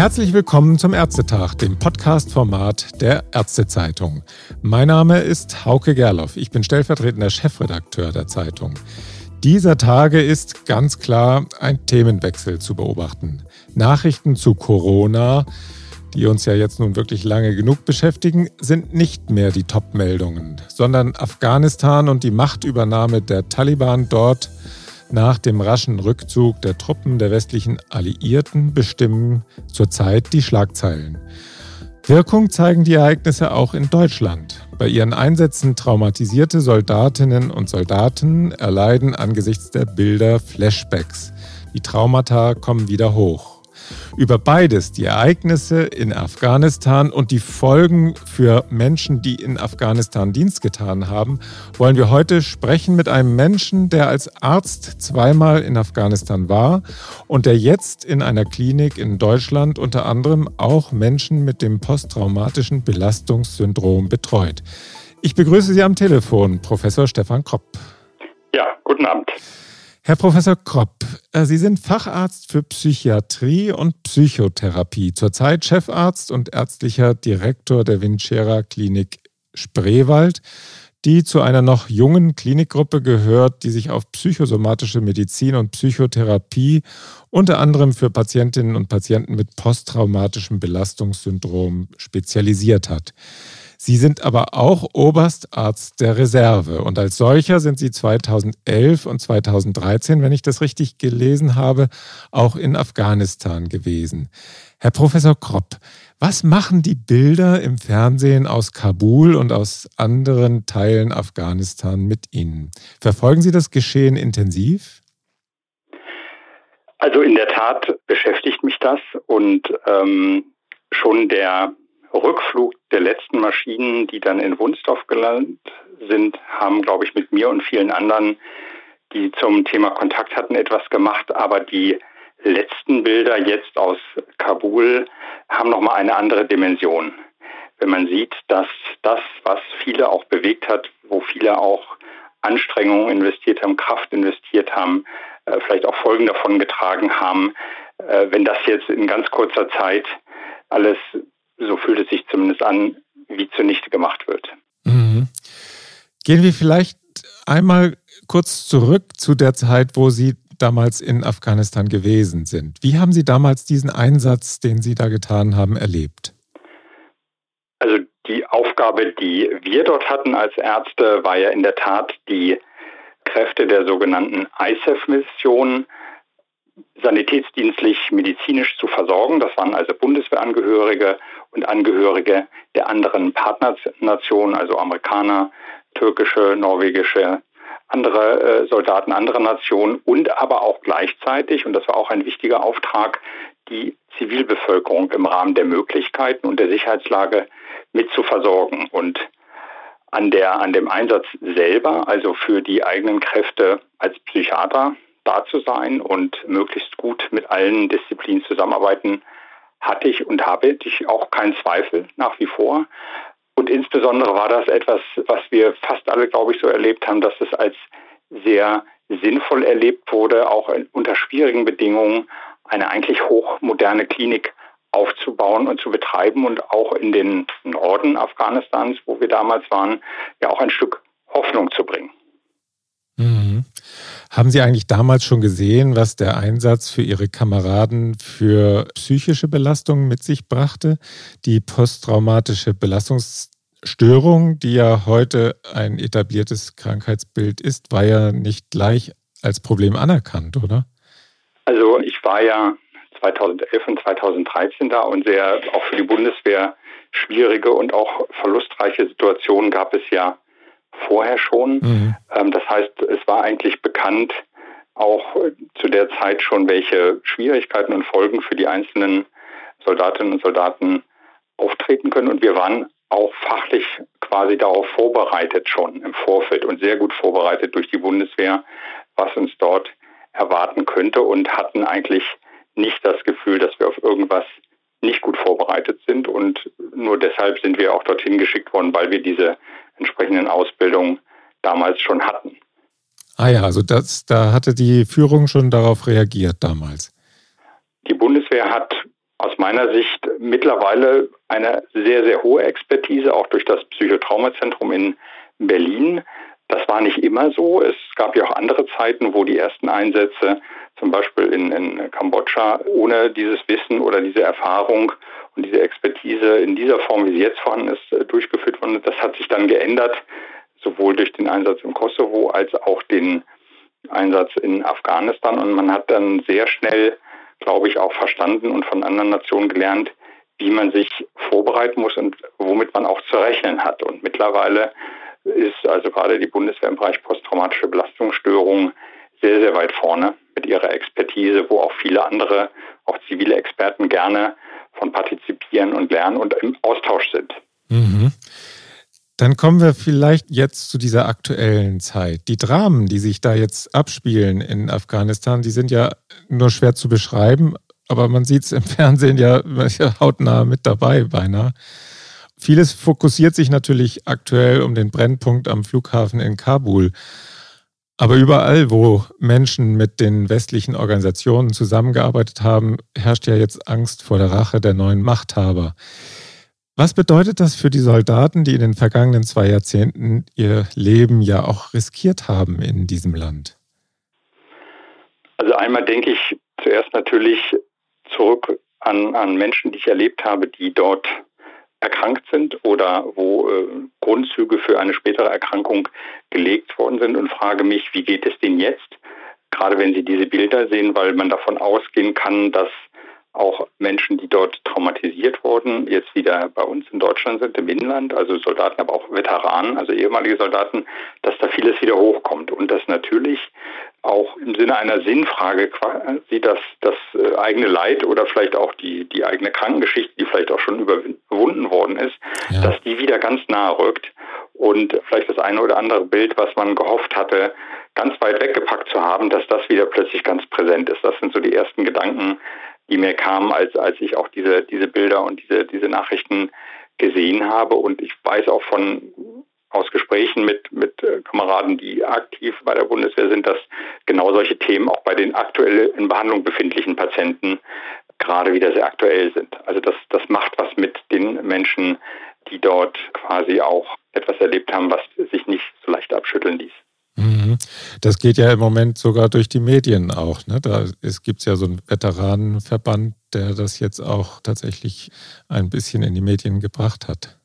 Herzlich willkommen zum Ärztetag, dem Podcast-Format der Ärztezeitung. Mein Name ist Hauke Gerloff. Ich bin stellvertretender Chefredakteur der Zeitung. Dieser Tage ist ganz klar ein Themenwechsel zu beobachten. Nachrichten zu Corona, die uns ja jetzt nun wirklich lange genug beschäftigen, sind nicht mehr die Top-Meldungen, sondern Afghanistan und die Machtübernahme der Taliban dort nach dem raschen Rückzug der Truppen der westlichen Alliierten bestimmen zurzeit die Schlagzeilen. Wirkung zeigen die Ereignisse auch in Deutschland. Bei ihren Einsätzen traumatisierte Soldatinnen und Soldaten erleiden angesichts der Bilder Flashbacks. Die Traumata kommen wieder hoch. Über beides, die Ereignisse in Afghanistan und die Folgen für Menschen, die in Afghanistan Dienst getan haben, wollen wir heute sprechen mit einem Menschen, der als Arzt zweimal in Afghanistan war und der jetzt in einer Klinik in Deutschland unter anderem auch Menschen mit dem posttraumatischen Belastungssyndrom betreut. Ich begrüße Sie am Telefon, Professor Stefan Kropp. Ja, guten Abend. Herr Professor Kropp, äh, Sie sind Facharzt für Psychiatrie und Psychotherapie, zurzeit Chefarzt und ärztlicher Direktor der Vincera Klinik Spreewald, die zu einer noch jungen Klinikgruppe gehört, die sich auf psychosomatische Medizin und Psychotherapie unter anderem für Patientinnen und Patienten mit posttraumatischem Belastungssyndrom spezialisiert hat. Sie sind aber auch Oberstarzt der Reserve und als solcher sind Sie 2011 und 2013, wenn ich das richtig gelesen habe, auch in Afghanistan gewesen. Herr Professor Kropp, was machen die Bilder im Fernsehen aus Kabul und aus anderen Teilen Afghanistan mit Ihnen? Verfolgen Sie das Geschehen intensiv? Also in der Tat beschäftigt mich das und ähm, schon der Rückflug der letzten Maschinen, die dann in Wunstorf gelandet sind, haben, glaube ich, mit mir und vielen anderen, die zum Thema Kontakt hatten, etwas gemacht. Aber die letzten Bilder jetzt aus Kabul haben nochmal eine andere Dimension. Wenn man sieht, dass das, was viele auch bewegt hat, wo viele auch Anstrengungen investiert haben, Kraft investiert haben, äh, vielleicht auch Folgen davon getragen haben, äh, wenn das jetzt in ganz kurzer Zeit alles so fühlt es sich zumindest an, wie zunichte gemacht wird. Mhm. Gehen wir vielleicht einmal kurz zurück zu der Zeit, wo Sie damals in Afghanistan gewesen sind. Wie haben Sie damals diesen Einsatz, den Sie da getan haben, erlebt? Also die Aufgabe, die wir dort hatten als Ärzte, war ja in der Tat die Kräfte der sogenannten ISAF-Mission sanitätsdienstlich medizinisch zu versorgen. Das waren also Bundeswehrangehörige und Angehörige der anderen Partnernationen, also Amerikaner, türkische, norwegische, andere äh, Soldaten anderer Nationen und aber auch gleichzeitig, und das war auch ein wichtiger Auftrag, die Zivilbevölkerung im Rahmen der Möglichkeiten und der Sicherheitslage mit zu versorgen. Und an, der, an dem Einsatz selber, also für die eigenen Kräfte als Psychiater da zu sein und möglichst gut mit allen Disziplinen zusammenarbeiten, hatte ich und habe ich auch keinen Zweifel nach wie vor. Und insbesondere war das etwas, was wir fast alle, glaube ich, so erlebt haben, dass es als sehr sinnvoll erlebt wurde, auch unter schwierigen Bedingungen eine eigentlich hochmoderne Klinik aufzubauen und zu betreiben und auch in den Norden Afghanistans, wo wir damals waren, ja auch ein Stück Hoffnung zu bringen. Mhm. Haben Sie eigentlich damals schon gesehen, was der Einsatz für Ihre Kameraden für psychische Belastungen mit sich brachte? Die posttraumatische Belastungsstörung, die ja heute ein etabliertes Krankheitsbild ist, war ja nicht gleich als Problem anerkannt, oder? Also ich war ja 2011 und 2013 da und sehr auch für die Bundeswehr schwierige und auch verlustreiche Situationen gab es ja vorher schon. Mhm. Ähm, das heißt, es war eigentlich bekannt, auch zu der Zeit schon, welche Schwierigkeiten und Folgen für die einzelnen Soldatinnen und Soldaten auftreten können. Und wir waren auch fachlich quasi darauf vorbereitet schon im Vorfeld und sehr gut vorbereitet durch die Bundeswehr, was uns dort erwarten könnte und hatten eigentlich nicht das Gefühl, dass wir auf irgendwas nicht gut vorbereitet sind. Und nur deshalb sind wir auch dorthin geschickt worden, weil wir diese entsprechenden Ausbildungen damals schon hatten. Ah ja, also das, da hatte die Führung schon darauf reagiert damals. Die Bundeswehr hat aus meiner Sicht mittlerweile eine sehr, sehr hohe Expertise, auch durch das Psychotraumazentrum in Berlin. Das war nicht immer so. Es gab ja auch andere Zeiten, wo die ersten Einsätze, zum Beispiel in, in Kambodscha, ohne dieses Wissen oder diese Erfahrung und diese Expertise in dieser Form, wie sie jetzt vorhanden ist, äh, durchgeführt wurden. Das hat sich dann geändert, sowohl durch den Einsatz im Kosovo als auch den Einsatz in Afghanistan. Und man hat dann sehr schnell, glaube ich, auch verstanden und von anderen Nationen gelernt, wie man sich vorbereiten muss und womit man auch zu rechnen hat. Und mittlerweile ist also gerade die Bundeswehr im Bereich posttraumatische Belastungsstörungen sehr, sehr weit vorne mit ihrer Expertise, wo auch viele andere, auch zivile Experten gerne von partizipieren und lernen und im Austausch sind. Mhm. Dann kommen wir vielleicht jetzt zu dieser aktuellen Zeit. Die Dramen, die sich da jetzt abspielen in Afghanistan, die sind ja nur schwer zu beschreiben, aber man sieht es im Fernsehen ja hautnah mit dabei beinahe. Vieles fokussiert sich natürlich aktuell um den Brennpunkt am Flughafen in Kabul. Aber überall, wo Menschen mit den westlichen Organisationen zusammengearbeitet haben, herrscht ja jetzt Angst vor der Rache der neuen Machthaber. Was bedeutet das für die Soldaten, die in den vergangenen zwei Jahrzehnten ihr Leben ja auch riskiert haben in diesem Land? Also einmal denke ich zuerst natürlich zurück an, an Menschen, die ich erlebt habe, die dort erkrankt sind oder wo äh, Grundzüge für eine spätere Erkrankung gelegt worden sind und frage mich, wie geht es denen jetzt? Gerade wenn Sie diese Bilder sehen, weil man davon ausgehen kann, dass auch Menschen, die dort traumatisiert wurden, jetzt wieder bei uns in Deutschland sind, im Inland, also Soldaten, aber auch Veteranen, also ehemalige Soldaten, dass da vieles wieder hochkommt und dass natürlich auch im Sinne einer Sinnfrage quasi das, das äh, eigene Leid oder vielleicht auch die, die eigene Krankengeschichte, die vielleicht auch schon überwunden worden ist, ja. dass die wieder ganz nahe rückt und vielleicht das eine oder andere Bild, was man gehofft hatte, ganz weit weggepackt zu haben, dass das wieder plötzlich ganz präsent ist. Das sind so die ersten Gedanken, die mir kamen, als, als ich auch diese, diese Bilder und diese, diese Nachrichten gesehen habe. Und ich weiß auch von aus Gesprächen mit, mit äh, Kameraden, die aktiv bei der Bundeswehr sind, dass genau solche Themen auch bei den aktuell in Behandlung befindlichen Patienten gerade wieder sehr aktuell sind. Also das, das macht was mit den Menschen, die dort quasi auch etwas erlebt haben, was sich nicht so leicht abschütteln ließ. Mhm. Das geht ja im Moment sogar durch die Medien auch. Ne? Da gibt es ja so einen Veteranenverband, der das jetzt auch tatsächlich ein bisschen in die Medien gebracht hat.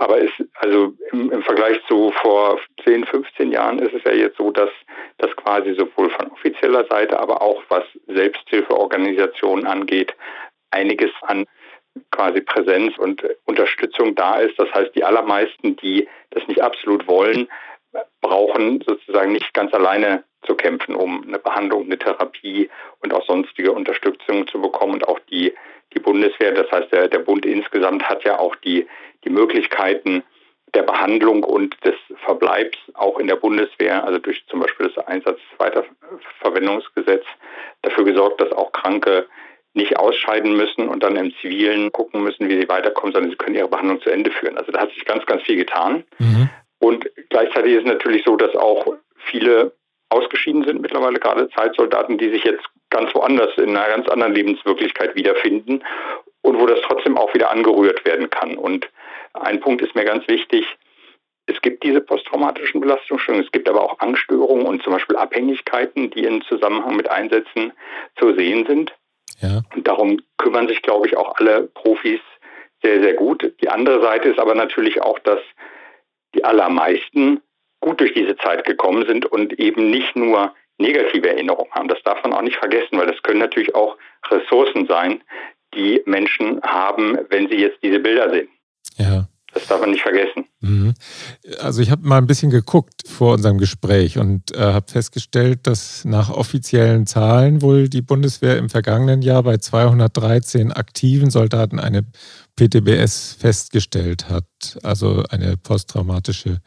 Aber es, also im, im, Vergleich zu vor 10, 15 Jahren ist es ja jetzt so, dass das quasi sowohl von offizieller Seite, aber auch was Selbsthilfeorganisationen angeht, einiges an quasi Präsenz und Unterstützung da ist. Das heißt, die allermeisten, die das nicht absolut wollen, brauchen sozusagen nicht ganz alleine zu kämpfen, um eine Behandlung, eine Therapie und auch sonstige Unterstützung zu bekommen. Und auch die, die Bundeswehr, das heißt der, der Bund insgesamt hat ja auch die, die Möglichkeiten der Behandlung und des Verbleibs auch in der Bundeswehr, also durch zum Beispiel das Einsatz-Weiterverwendungsgesetz, dafür gesorgt, dass auch Kranke nicht ausscheiden müssen und dann im Zivilen gucken müssen, wie sie weiterkommen, sondern sie können ihre Behandlung zu Ende führen. Also da hat sich ganz, ganz viel getan. Mhm. Und gleichzeitig ist es natürlich so, dass auch viele ausgeschieden sind mittlerweile, gerade Zeitsoldaten, die sich jetzt ganz woanders in einer ganz anderen Lebenswirklichkeit wiederfinden und wo das trotzdem auch wieder angerührt werden kann. Und ein Punkt ist mir ganz wichtig. Es gibt diese posttraumatischen Belastungsstörungen, es gibt aber auch Angststörungen und zum Beispiel Abhängigkeiten, die in Zusammenhang mit Einsätzen zu sehen sind. Ja. Und darum kümmern sich, glaube ich, auch alle Profis sehr, sehr gut. Die andere Seite ist aber natürlich auch, dass die allermeisten gut durch diese Zeit gekommen sind und eben nicht nur negative Erinnerungen haben. Das darf man auch nicht vergessen, weil das können natürlich auch Ressourcen sein, die Menschen haben, wenn sie jetzt diese Bilder sehen. Ja. Das darf man nicht vergessen. Mhm. Also ich habe mal ein bisschen geguckt vor unserem Gespräch und äh, habe festgestellt, dass nach offiziellen Zahlen wohl die Bundeswehr im vergangenen Jahr bei 213 aktiven Soldaten eine PTBS festgestellt hat, also eine posttraumatische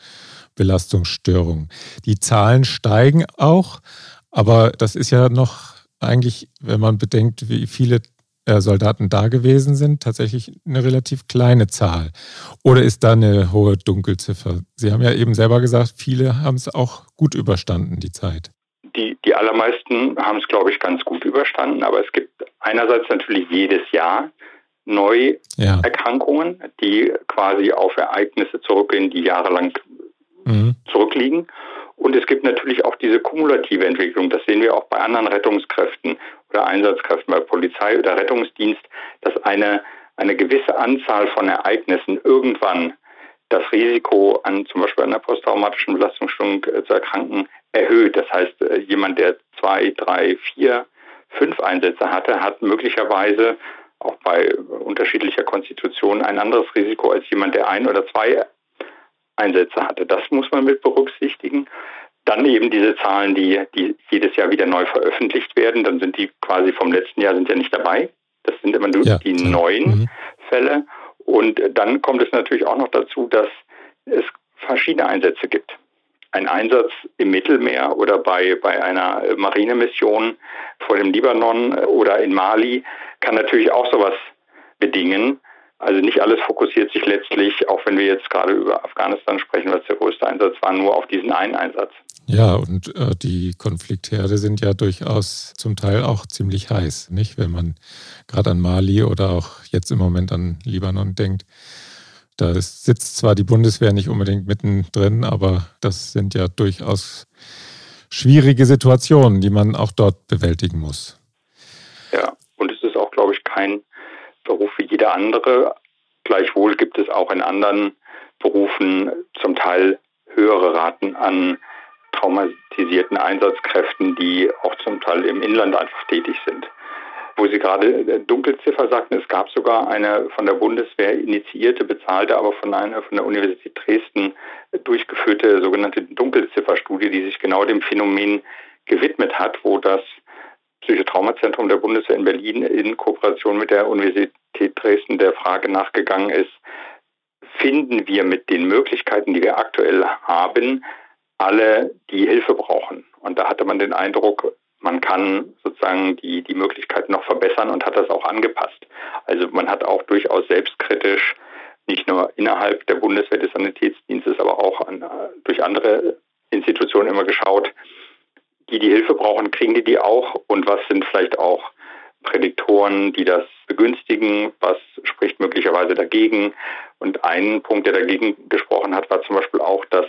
Belastungsstörung. Die Zahlen steigen auch, aber das ist ja noch eigentlich, wenn man bedenkt, wie viele äh, Soldaten da gewesen sind, tatsächlich eine relativ kleine Zahl. Oder ist da eine hohe Dunkelziffer? Sie haben ja eben selber gesagt, viele haben es auch gut überstanden, die Zeit. Die, die allermeisten haben es, glaube ich, ganz gut überstanden, aber es gibt einerseits natürlich jedes Jahr Neuerkrankungen, ja. die quasi auf Ereignisse zurückgehen, die jahrelang mhm. zurückliegen. Und es gibt natürlich auch diese kumulative Entwicklung. Das sehen wir auch bei anderen Rettungskräften oder Einsatzkräften, bei Polizei oder Rettungsdienst, dass eine, eine gewisse Anzahl von Ereignissen irgendwann das Risiko an zum Beispiel einer posttraumatischen Belastungsstörung äh, zu erkranken erhöht. Das heißt, äh, jemand, der zwei, drei, vier, fünf Einsätze hatte, hat möglicherweise auch bei unterschiedlicher Konstitution ein anderes Risiko als jemand, der ein oder zwei Einsätze hatte. Das muss man mit berücksichtigen. Dann eben diese Zahlen, die, die jedes Jahr wieder neu veröffentlicht werden. Dann sind die quasi vom letzten Jahr sind ja nicht dabei. Das sind immer nur ja, die neuen mhm. Fälle. Und dann kommt es natürlich auch noch dazu, dass es verschiedene Einsätze gibt. Ein Einsatz im Mittelmeer oder bei, bei einer Marinemission vor dem Libanon oder in Mali kann natürlich auch sowas bedingen. Also nicht alles fokussiert sich letztlich, auch wenn wir jetzt gerade über Afghanistan sprechen, was der größte Einsatz war, nur auf diesen einen Einsatz. Ja, und äh, die Konfliktherde sind ja durchaus zum Teil auch ziemlich heiß, nicht? Wenn man gerade an Mali oder auch jetzt im Moment an Libanon denkt. Da sitzt zwar die Bundeswehr nicht unbedingt mittendrin, aber das sind ja durchaus schwierige Situationen, die man auch dort bewältigen muss. Ja, und es ist auch, glaube ich, kein Beruf wie jeder andere. Gleichwohl gibt es auch in anderen Berufen zum Teil höhere Raten an traumatisierten Einsatzkräften, die auch zum Teil im Inland einfach tätig sind. Wo Sie gerade Dunkelziffer sagten, es gab sogar eine von der Bundeswehr initiierte, bezahlte, aber von einer von der Universität Dresden durchgeführte sogenannte Dunkelzifferstudie, die sich genau dem Phänomen gewidmet hat, wo das Psychotraumazentrum der Bundeswehr in Berlin in Kooperation mit der Universität Dresden der Frage nachgegangen ist, finden wir mit den Möglichkeiten, die wir aktuell haben, alle, die Hilfe brauchen. Und da hatte man den Eindruck, man kann sozusagen die, die Möglichkeiten noch verbessern und hat das auch angepasst. Also man hat auch durchaus selbstkritisch nicht nur innerhalb der Bundeswehr des Sanitätsdienstes, aber auch an, durch andere Institutionen immer geschaut, die die Hilfe brauchen, kriegen die die auch und was sind vielleicht auch Prädiktoren, die das begünstigen, was spricht möglicherweise dagegen. Und ein Punkt, der dagegen gesprochen hat, war zum Beispiel auch, dass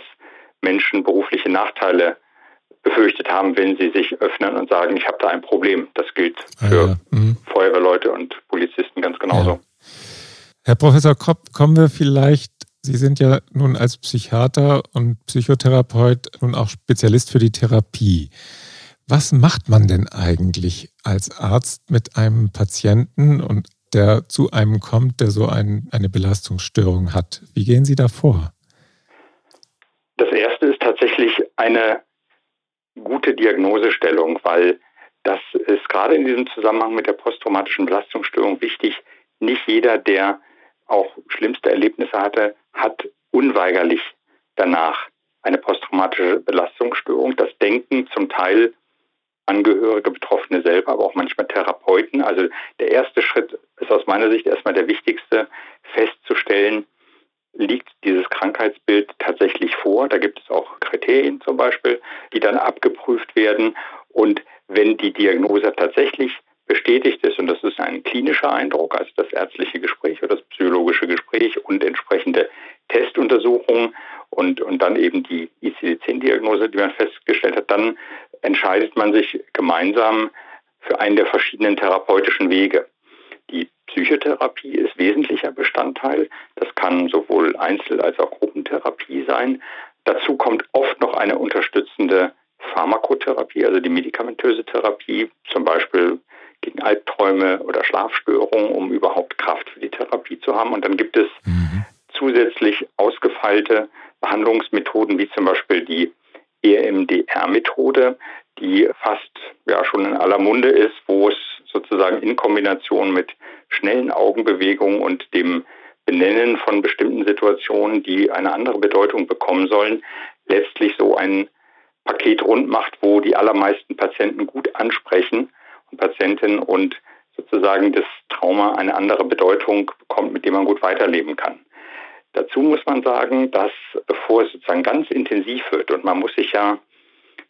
Menschen berufliche Nachteile befürchtet haben, wenn sie sich öffnen und sagen, ich habe da ein Problem. Das gilt ah, für ja. mhm. Feuerwehrleute und Polizisten ganz genauso. Ja. Herr Professor Kopp, kommen wir vielleicht, Sie sind ja nun als Psychiater und Psychotherapeut nun auch Spezialist für die Therapie. Was macht man denn eigentlich als Arzt mit einem Patienten und der zu einem kommt, der so ein, eine Belastungsstörung hat? Wie gehen Sie da vor? Das erste ist tatsächlich eine gute Diagnosestellung, weil das ist gerade in diesem Zusammenhang mit der posttraumatischen Belastungsstörung wichtig. Nicht jeder, der auch schlimmste Erlebnisse hatte, hat unweigerlich danach eine posttraumatische Belastungsstörung. Das denken zum Teil Angehörige, Betroffene selber, aber auch manchmal Therapeuten. Also der erste Schritt ist aus meiner Sicht erstmal der wichtigste, festzustellen, liegt dieses Krankheitsbild tatsächlich vor. Da gibt es auch Kriterien zum Beispiel, die dann abgeprüft werden. Und wenn die Diagnose tatsächlich bestätigt ist, und das ist ein klinischer Eindruck, also das ärztliche Gespräch oder das psychologische Gespräch und entsprechende Testuntersuchungen und, und dann eben die ICD-10-Diagnose, die man festgestellt hat, dann entscheidet man sich gemeinsam für einen der verschiedenen therapeutischen Wege. Die Psychotherapie ist wesentlicher Bestandteil. Das kann sowohl Einzel- als auch Gruppentherapie sein. Dazu kommt oft noch eine unterstützende Pharmakotherapie, also die medikamentöse Therapie, zum Beispiel gegen Albträume oder Schlafstörungen, um überhaupt Kraft für die Therapie zu haben. Und dann gibt es mhm. zusätzlich ausgefeilte Behandlungsmethoden, wie zum Beispiel die EMDR-Methode, die fast ja schon in aller Munde ist, wo es sozusagen in Kombination mit schnellen Augenbewegungen und dem Benennen von bestimmten Situationen, die eine andere Bedeutung bekommen sollen, letztlich so ein Paket rund macht, wo die allermeisten Patienten gut ansprechen und Patientinnen und sozusagen das Trauma eine andere Bedeutung bekommt, mit dem man gut weiterleben kann. Dazu muss man sagen, dass bevor es sozusagen ganz intensiv wird und man muss sich ja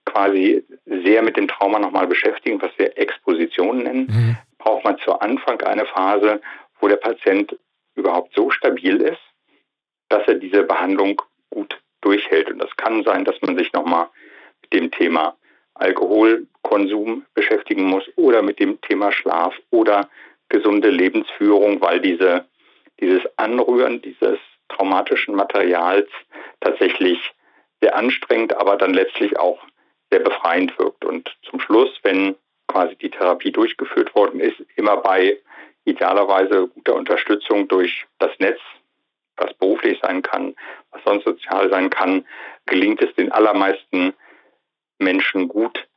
quasi sehr mit dem Trauma nochmal beschäftigen, was wir Exposition nennen, mhm. braucht man zu Anfang eine Phase, wo der Patient überhaupt so stabil ist, dass er diese Behandlung gut durchhält. Und das kann sein, dass man sich nochmal mit dem Thema Alkoholkonsum beschäftigen muss oder mit dem Thema Schlaf oder gesunde Lebensführung, weil diese, dieses Anrühren dieses traumatischen Materials tatsächlich sehr anstrengend, aber dann letztlich auch sehr befreiend wirkt. Und zum Schluss, wenn quasi die Therapie durchgeführt worden ist, immer bei idealerweise guter Unterstützung durch das Netz, was beruflich sein kann, was sonst sozial sein kann, gelingt es den allermeisten Menschen gut,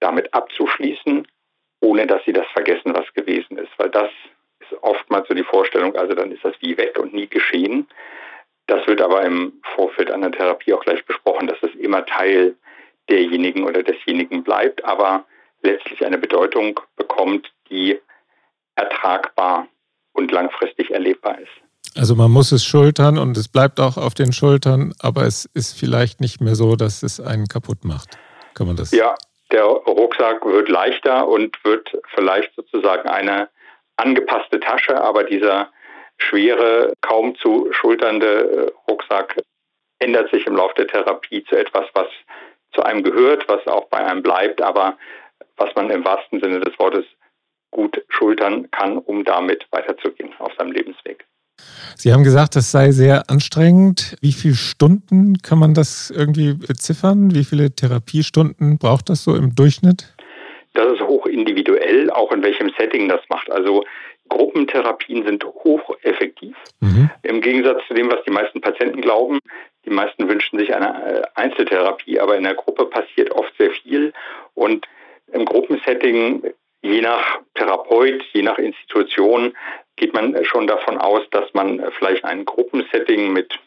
damit abzuschließen, ohne dass sie das vergessen, was gewesen ist. Weil das ist oftmals so die Vorstellung, also dann ist das wie weg und nie geschehen. Das wird aber im Vorfeld der Therapie auch gleich besprochen, dass es immer Teil derjenigen oder desjenigen bleibt, aber letztlich eine Bedeutung bekommt, die ertragbar und langfristig erlebbar ist. Also man muss es schultern und es bleibt auch auf den Schultern, aber es ist vielleicht nicht mehr so, dass es einen kaputt macht. Kann man das? Ja, der Rucksack wird leichter und wird vielleicht sozusagen eine angepasste Tasche, aber dieser schwere, kaum zu schulternde Rucksack ändert sich im Laufe der Therapie zu etwas, was zu einem gehört, was auch bei einem bleibt, aber was man im wahrsten Sinne des Wortes gut schultern kann, um damit weiterzugehen auf seinem Lebensweg. Sie haben gesagt, das sei sehr anstrengend. Wie viele Stunden kann man das irgendwie beziffern? Wie viele Therapiestunden braucht das so im Durchschnitt? Das ist hoch individuell, auch in welchem Setting das macht. Also Gruppentherapien sind hocheffektiv. Mhm. Im Gegensatz zu dem, was die meisten Patienten glauben. Die meisten wünschen sich eine äh, Einzeltherapie, aber in der Gruppe passiert oft sehr viel. Und im Gruppensetting, je nach Therapeut, je nach Institution, geht man schon davon aus, dass man vielleicht ein Gruppensetting mit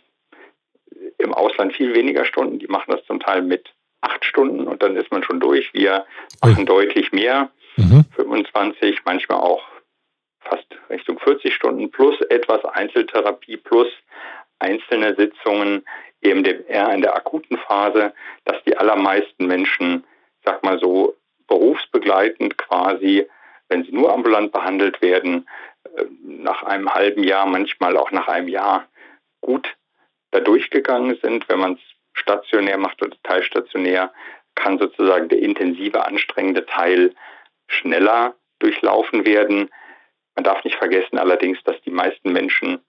im Ausland viel weniger Stunden, die machen das zum Teil mit acht Stunden und dann ist man schon durch. Wir machen Ui. deutlich mehr, mhm. 25, manchmal auch fast Richtung 40 Stunden plus etwas Einzeltherapie plus einzelne Sitzungen eben eher in der akuten Phase, dass die allermeisten Menschen, sag mal so, berufsbegleitend quasi, wenn sie nur ambulant behandelt werden, äh, nach einem halben Jahr, manchmal auch nach einem Jahr gut da durchgegangen sind. Wenn man es stationär macht oder teilstationär, kann sozusagen der intensive, anstrengende Teil schneller durchlaufen werden. Man darf nicht vergessen allerdings, dass die meisten Menschen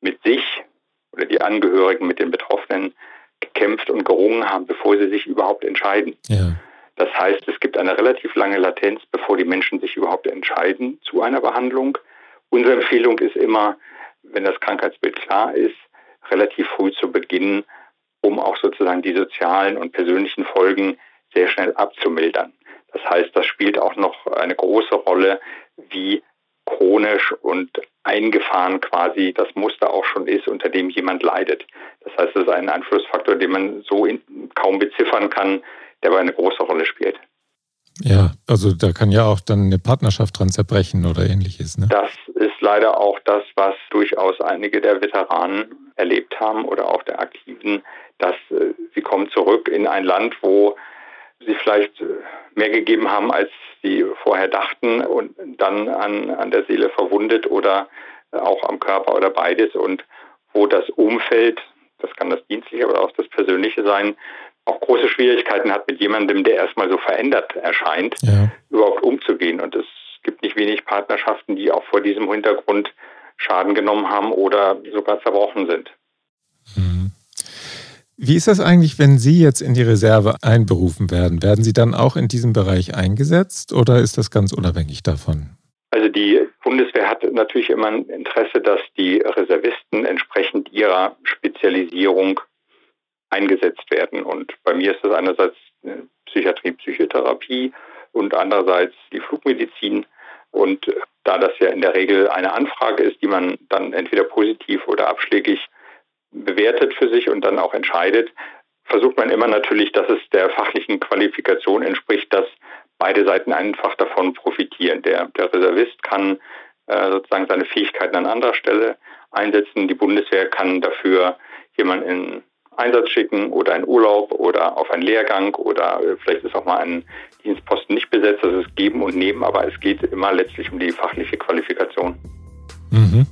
mit sich oder die Angehörigen mit den Betroffenen gekämpft und gerungen haben, bevor sie sich überhaupt entscheiden. Ja. Das heißt, es gibt eine relativ lange Latenz, bevor die Menschen sich überhaupt entscheiden zu einer Behandlung. Unsere Empfehlung ist immer, wenn das Krankheitsbild klar ist, relativ früh zu beginnen, um auch sozusagen die sozialen und persönlichen Folgen sehr schnell abzumildern. Das heißt, das spielt auch noch eine große Rolle, wie chronisch und eingefahren quasi das Muster auch schon ist, unter dem jemand leidet. Das heißt, es ist ein Einflussfaktor, den man so kaum beziffern kann, der aber eine große Rolle spielt. Ja, also da kann ja auch dann eine Partnerschaft dran zerbrechen oder ähnliches. Ne? Das ist leider auch das, was durchaus einige der Veteranen erlebt haben oder auch der Aktiven, dass äh, sie kommen zurück in ein Land, wo sie vielleicht äh, mehr gegeben haben, als sie vorher dachten und dann an, an der Seele verwundet oder auch am Körper oder beides und wo das Umfeld, das kann das Dienstliche, aber auch das Persönliche sein, auch große Schwierigkeiten hat, mit jemandem, der erstmal so verändert erscheint, ja. überhaupt umzugehen. Und es gibt nicht wenig Partnerschaften, die auch vor diesem Hintergrund Schaden genommen haben oder sogar zerbrochen sind. Mhm. Wie ist das eigentlich, wenn Sie jetzt in die Reserve einberufen werden? Werden Sie dann auch in diesem Bereich eingesetzt oder ist das ganz unabhängig davon? Also die Bundeswehr hat natürlich immer ein Interesse, dass die Reservisten entsprechend ihrer Spezialisierung eingesetzt werden. Und bei mir ist das einerseits Psychiatrie, Psychotherapie und andererseits die Flugmedizin. Und da das ja in der Regel eine Anfrage ist, die man dann entweder positiv oder abschlägig bewertet für sich und dann auch entscheidet, versucht man immer natürlich, dass es der fachlichen Qualifikation entspricht, dass beide Seiten einfach davon profitieren. Der, der Reservist kann äh, sozusagen seine Fähigkeiten an anderer Stelle einsetzen. Die Bundeswehr kann dafür jemanden in Einsatz schicken oder in Urlaub oder auf einen Lehrgang oder äh, vielleicht ist auch mal ein Dienstposten nicht besetzt. Das ist geben und nehmen, aber es geht immer letztlich um die fachliche Qualifikation. Mhm.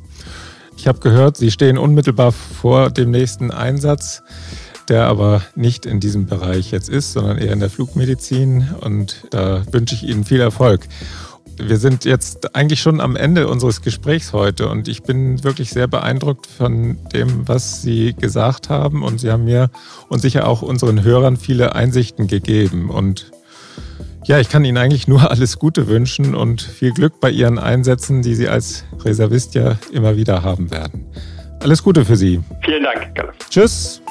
Ich habe gehört, Sie stehen unmittelbar vor dem nächsten Einsatz, der aber nicht in diesem Bereich jetzt ist, sondern eher in der Flugmedizin. Und da wünsche ich Ihnen viel Erfolg. Wir sind jetzt eigentlich schon am Ende unseres Gesprächs heute und ich bin wirklich sehr beeindruckt von dem, was Sie gesagt haben. Und Sie haben mir und sicher auch unseren Hörern viele Einsichten gegeben. Und ja, ich kann Ihnen eigentlich nur alles Gute wünschen und viel Glück bei Ihren Einsätzen, die Sie als Reservist ja immer wieder haben werden. Alles Gute für Sie. Vielen Dank. Tschüss.